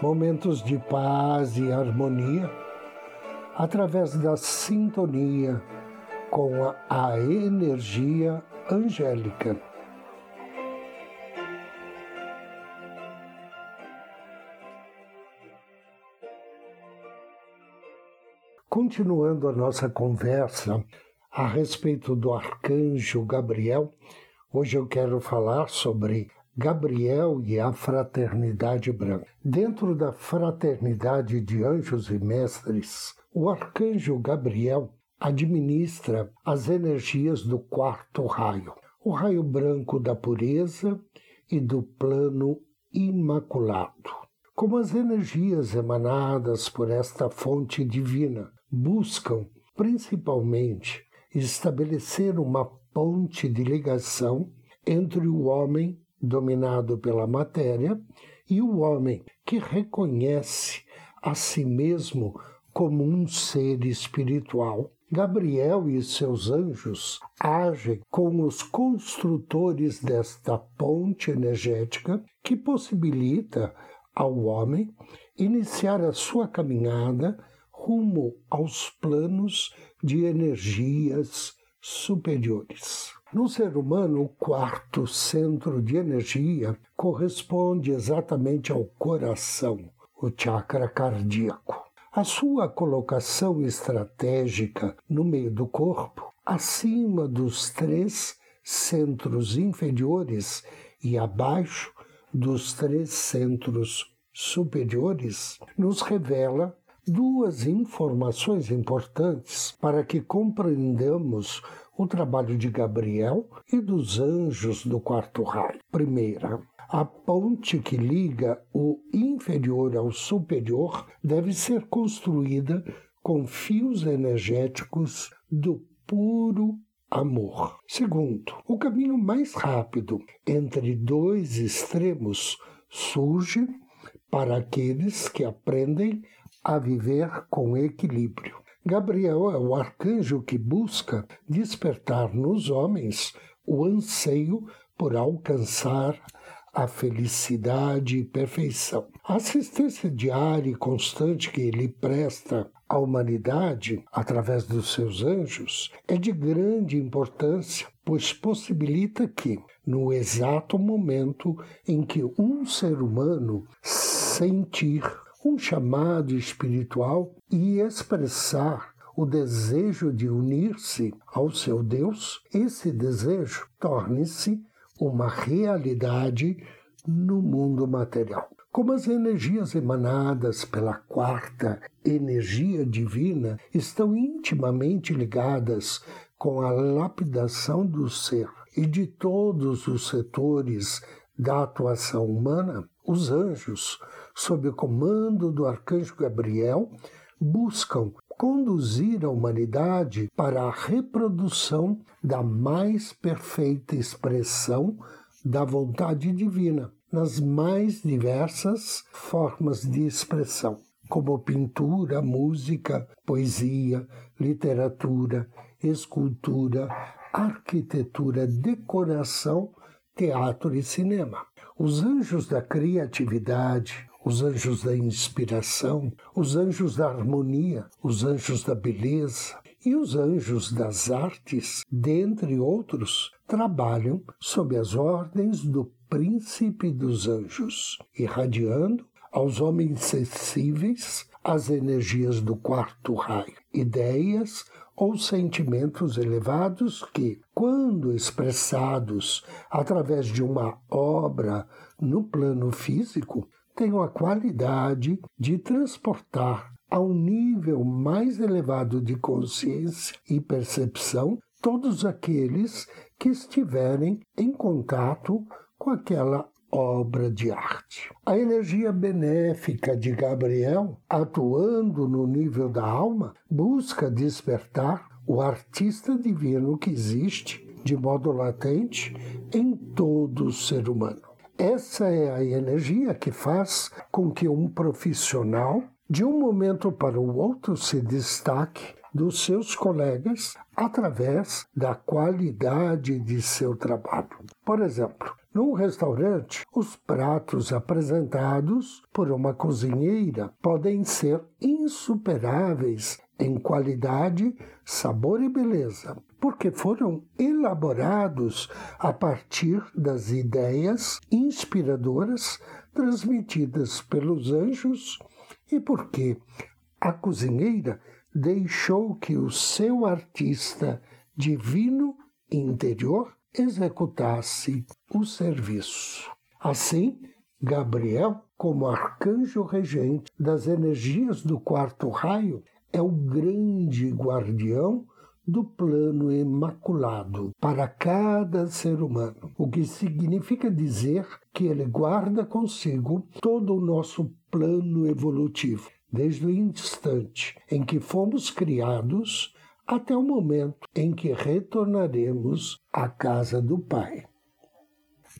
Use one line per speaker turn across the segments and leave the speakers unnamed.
momentos de paz e harmonia através da sintonia com a, energia angélica. Continuando a nossa conversa a respeito do arcanjo Gabriel, hoje eu quero falar sobre Gabriel e a Fraternidade Branca. Dentro da Fraternidade de Anjos e Mestres, o arcanjo Gabriel administra as energias do quarto raio, o raio branco da pureza e do plano imaculado. Como as energias emanadas por esta fonte divina buscam, principalmente, estabelecer uma ponte de ligação entre o homem dominado pela matéria, e o homem que reconhece a si mesmo como um ser espiritual. Gabriel e seus anjos agem como os construtores desta ponte energética que possibilita ao homem iniciar a sua caminhada rumo aos planos de energias superiores. No ser humano, o quarto centro de energia corresponde exatamente ao coração, o chakra cardíaco. A sua colocação estratégica no meio do corpo, acima dos três centros inferiores e abaixo dos três centros superiores, nos revela duas informações importantes para que compreendamos o trabalho de Gabriel e dos anjos do quarto raio. Primeira, a ponte que liga o inferior ao superior deve ser construída com fios energéticos do puro amor. Segundo, o caminho mais rápido entre dois extremos surge para aqueles que aprendem a viver com equilíbrio. Gabriel é o arcanjo que busca despertar nos homens o anseio por alcançar a felicidade e perfeição. A assistência diária e constante que ele presta à humanidade através dos seus anjos é de grande importância, pois possibilita que, no exato momento em que um ser humano sentir um chamado espiritual e expressar o desejo de unir-se ao seu Deus, esse desejo torne-se uma realidade no mundo material. Como as energias emanadas pela quarta energia divina estão intimamente ligadas com a lapidação do ser e de todos os setores da atuação humana, os anjos, sob o comando do arcanjo Gabriel, buscam conduzir a humanidade para a reprodução da mais perfeita expressão da vontade divina, nas mais diversas formas de expressão, como pintura, música, poesia, literatura, escultura, arquitetura, decoração teatro e cinema. Os anjos da criatividade, os anjos da inspiração, os anjos da harmonia, os anjos da beleza e os anjos das artes, dentre outros, trabalham sob as ordens do príncipe dos anjos, irradiando aos homens sensíveis as energias do quarto raio, ideias ou sentimentos elevados que, quando expressados através de uma obra no plano físico, têm a qualidade de transportar a um nível mais elevado de consciência e percepção todos aqueles que estiverem em contato com aquela obra de arte. A energia benéfica de Gabriel, atuando no nível da alma, busca despertar o artista divino que existe de modo latente em todo ser humano. Essa é a energia que faz com que um profissional, de um momento para o outro, se destaque dos seus colegas através da qualidade de seu trabalho. Por exemplo, num restaurante, os pratos apresentados por uma cozinheira podem ser insuperáveis em qualidade, sabor e beleza, porque foram elaborados a partir das ideias inspiradoras transmitidas pelos anjos e porque a cozinheira deixou que o seu artista divino interior executasse o serviço. Assim, Gabriel, como arcanjo regente das energias do quarto raio, é o grande guardião do plano imaculado para cada ser humano, o que significa dizer que ele guarda consigo todo o nosso plano evolutivo, desde o instante em que fomos criados até o momento em que retornaremos à casa do Pai.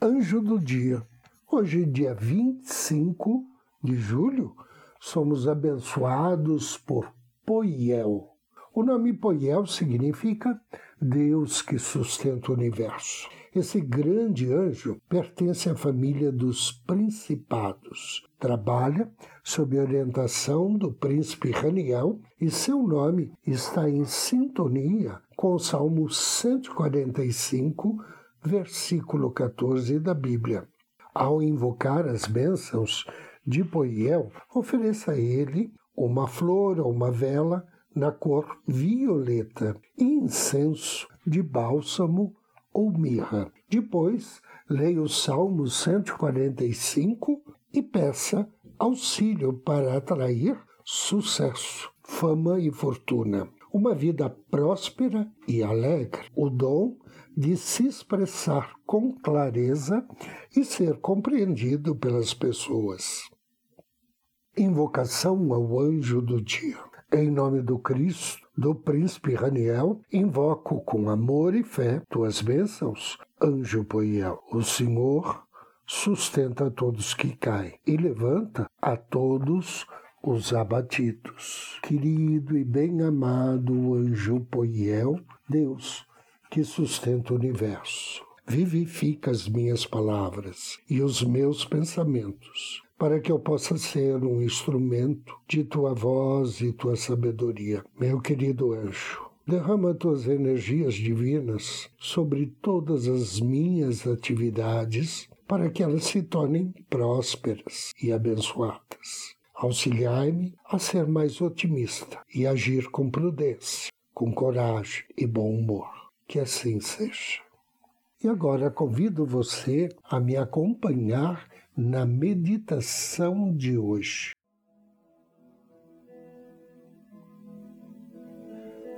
Anjo do Dia. Hoje, dia 25 de julho, somos abençoados por Poiel. O nome Poiel significa Deus que sustenta o universo. Esse grande anjo pertence à família dos principados. Trabalha sob orientação do príncipe Raniel e seu nome está em sintonia com o Salmo 145, versículo 14 da Bíblia. Ao invocar as bênçãos de Poiel, ofereça a ele uma flor ou uma vela na cor violeta e incenso de bálsamo ou mirra. Depois, leia o Salmo 145 e peça auxílio para atrair sucesso, fama e fortuna. Uma vida próspera e alegre. O dom de se expressar com clareza e ser compreendido pelas pessoas. Invocação ao anjo do dia. Em nome do Cristo, do príncipe Raniel, invoco com amor e fé tuas bênçãos, anjo Poiel. O Senhor sustenta todos que caem e levanta a todos os abatidos. Querido e bem-amado anjo Poiel, Deus que sustenta o universo, vivifica as minhas palavras e os meus pensamentos para que eu possa ser um instrumento de tua voz e tua sabedoria. Meu querido anjo, derrama tuas energias divinas sobre todas as minhas atividades para que elas se tornem prósperas e abençoadas. Auxiliai-me a ser mais otimista e agir com prudência, com coragem e bom humor. Que assim seja. E agora convido você a me acompanhar na meditação de hoje.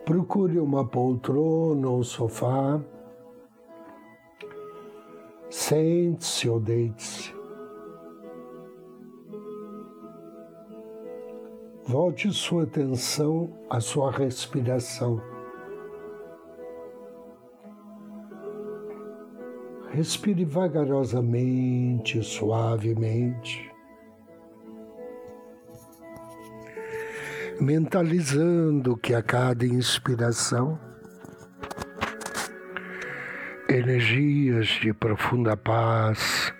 Procure uma poltrona ou sofá, sente-se ou deite-se. Volte sua atenção à sua respiração. Respire vagarosamente, suavemente, mentalizando que a cada inspiração, energias de profunda paz,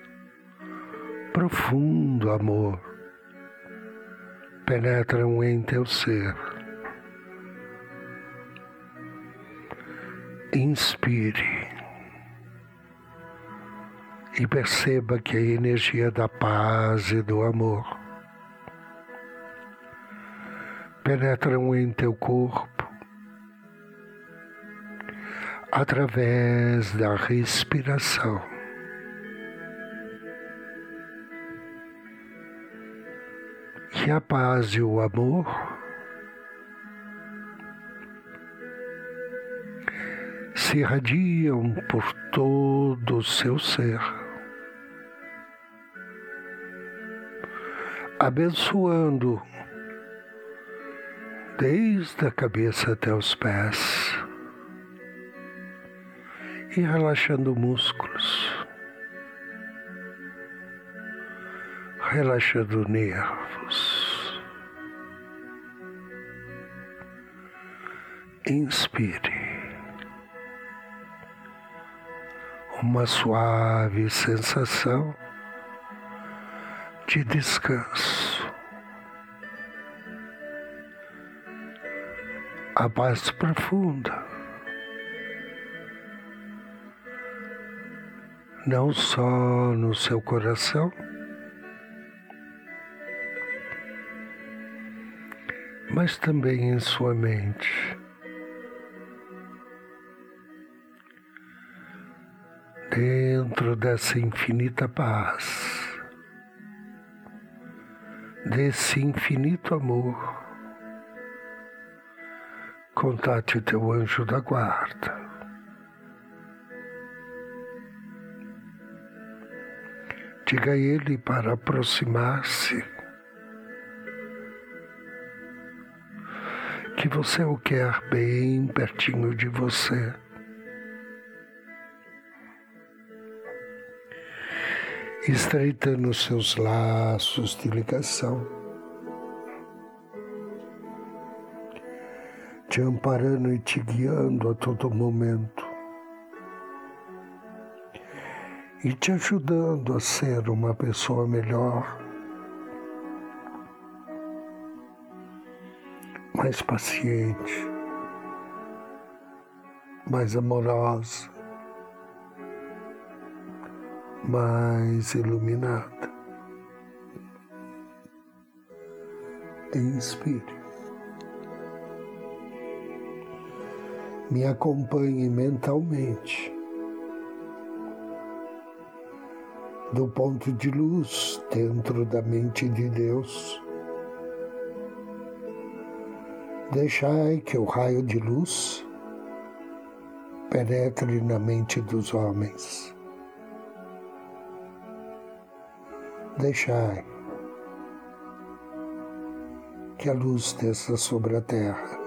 profundo amor penetram em teu ser. Inspire e perceba que a energia da paz e do amor penetram em teu corpo através da respiração. Que a paz e o amor se irradiam por todo o seu ser abençoando desde a cabeça até os pés e relaxando músculos, relaxando nervos. Inspire uma suave sensação de descanso. A paz profunda. Não só no seu coração, mas também em sua mente. Dentro dessa infinita paz desse infinito amor. Contate o teu anjo da guarda. Diga a ele para aproximar-se que você o quer bem pertinho de você. Estreitando seus laços de ligação, te amparando e te guiando a todo momento. E te ajudando a ser uma pessoa melhor, mais paciente, mais amorosa mais iluminada. Inspire. Me acompanhe mentalmente do ponto de luz dentro da mente de Deus. Deixai que o raio de luz penetre na mente dos homens. Deixai que a luz desça sobre a terra.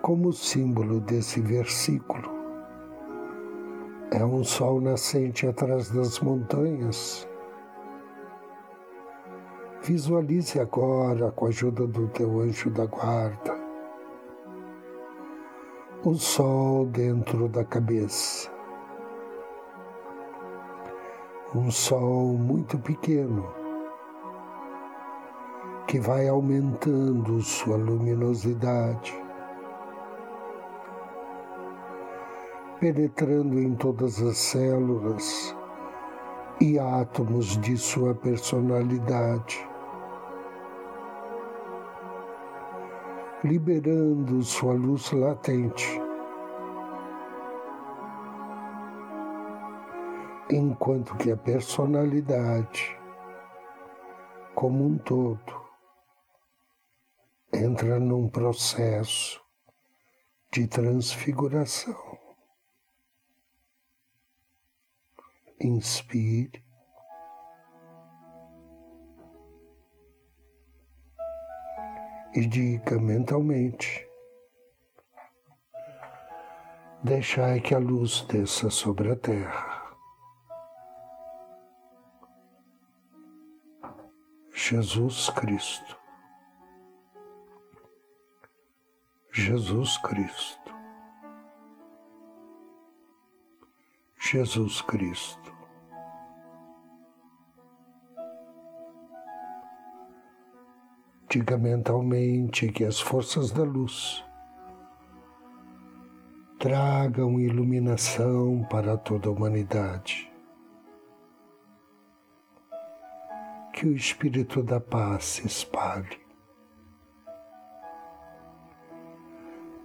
Como símbolo desse versículo, é um sol nascente atrás das montanhas. Visualize agora, com a ajuda do teu anjo da guarda, o sol dentro da cabeça um sol muito pequeno que vai aumentando sua luminosidade, penetrando em todas as células e átomos de sua personalidade, liberando sua luz latente enquanto que a personalidade, como um todo, entra num processo de transfiguração. Inspire. E diga mentalmente: Deixai que a luz desça sobre a terra. Jesus Cristo. Jesus Cristo. Jesus Cristo. Diga mentalmente que as forças da luz tragam iluminação para toda a humanidade. Que o Espírito da paz se espalhe.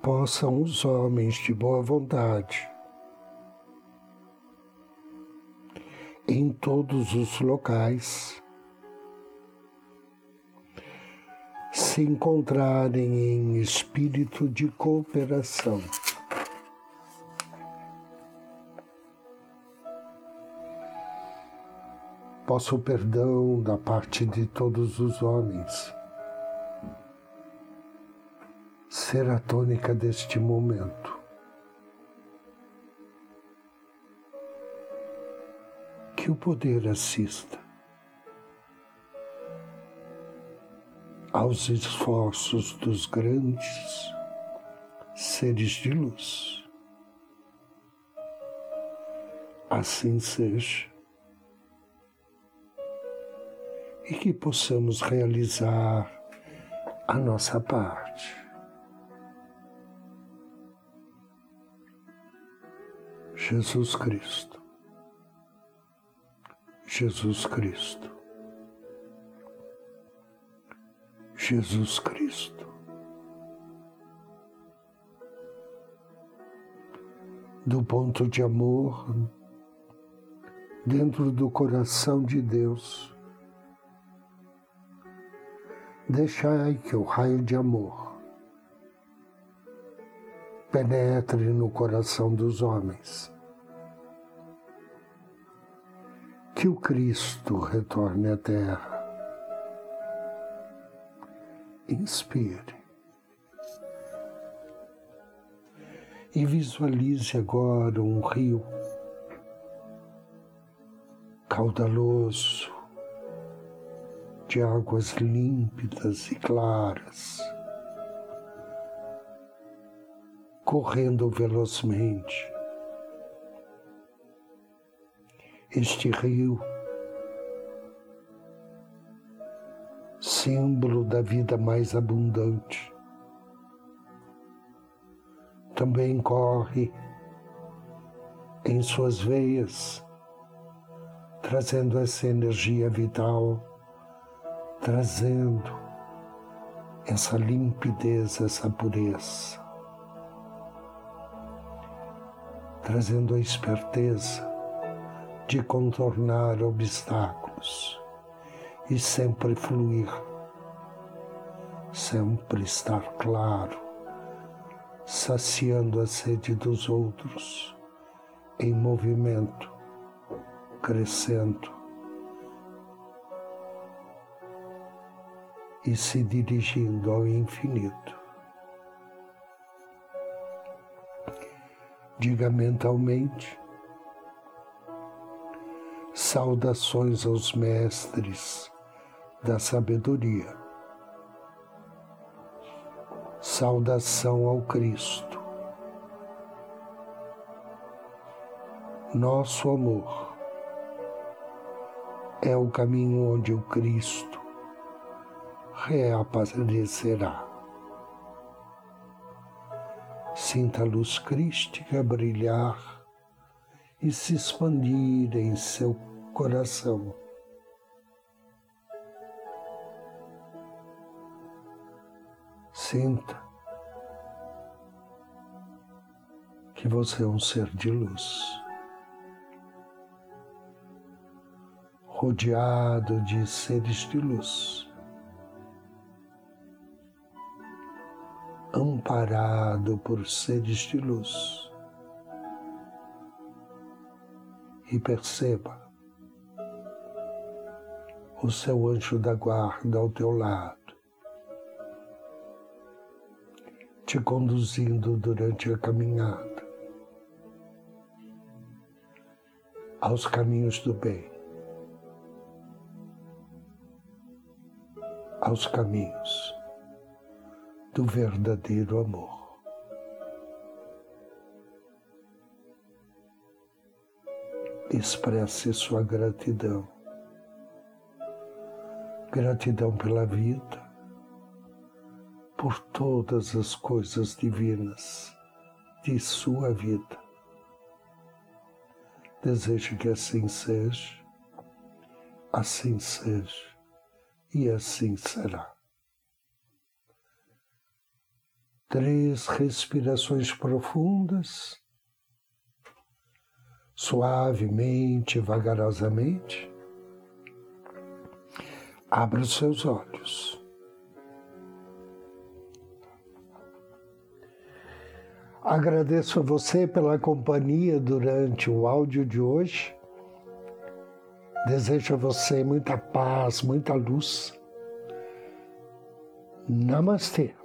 Possam os homens de boa vontade, em todos os locais, se encontrarem em espírito de cooperação. Possa o perdão da parte de todos os homens ser a tônica deste momento. Que o poder assista aos esforços dos grandes seres de luz. Assim seja. E que possamos realizar a nossa parte. Jesus Cristo. Jesus Cristo. Jesus Cristo. Do ponto de amor dentro do coração de Deus, deixai que o raio de amor penetre no coração dos homens que o Cristo retorne à Terra. Inspire. E visualize agora um rio caudaloso de águas límpidas e claras, correndo velozmente. Este rio, símbolo da vida mais abundante, também corre em suas veias, trazendo essa energia vital, trazendo essa limpidez, essa pureza, trazendo a esperteza de contornar obstáculos e sempre fluir, sempre estar claro, saciando a sede dos outros, em movimento, crescendo e se dirigindo ao infinito. Diga mentalmente Saudações aos mestres da sabedoria. Saudação ao Cristo. Nosso amor é o caminho onde o Cristo reaparecerá. Sinta a luz crística brilhar e se expandir em seu coração. Sinta que você é um ser de luz, rodeado de seres de luz, amparado por seres de luz. E perceba o seu anjo da guarda ao teu lado, te conduzindo durante a caminhada aos caminhos do bem, aos caminhos do verdadeiro amor. Expresse sua gratidão Gratidão pela vida, por todas as coisas divinas de sua vida. Desejo que assim seja, assim seja e assim será. Três respirações profundas, suavemente, vagarosamente Abra os seus olhos. Agradeço a você pela companhia durante o áudio de hoje Desejo a você muita paz, muita luz. Namastê.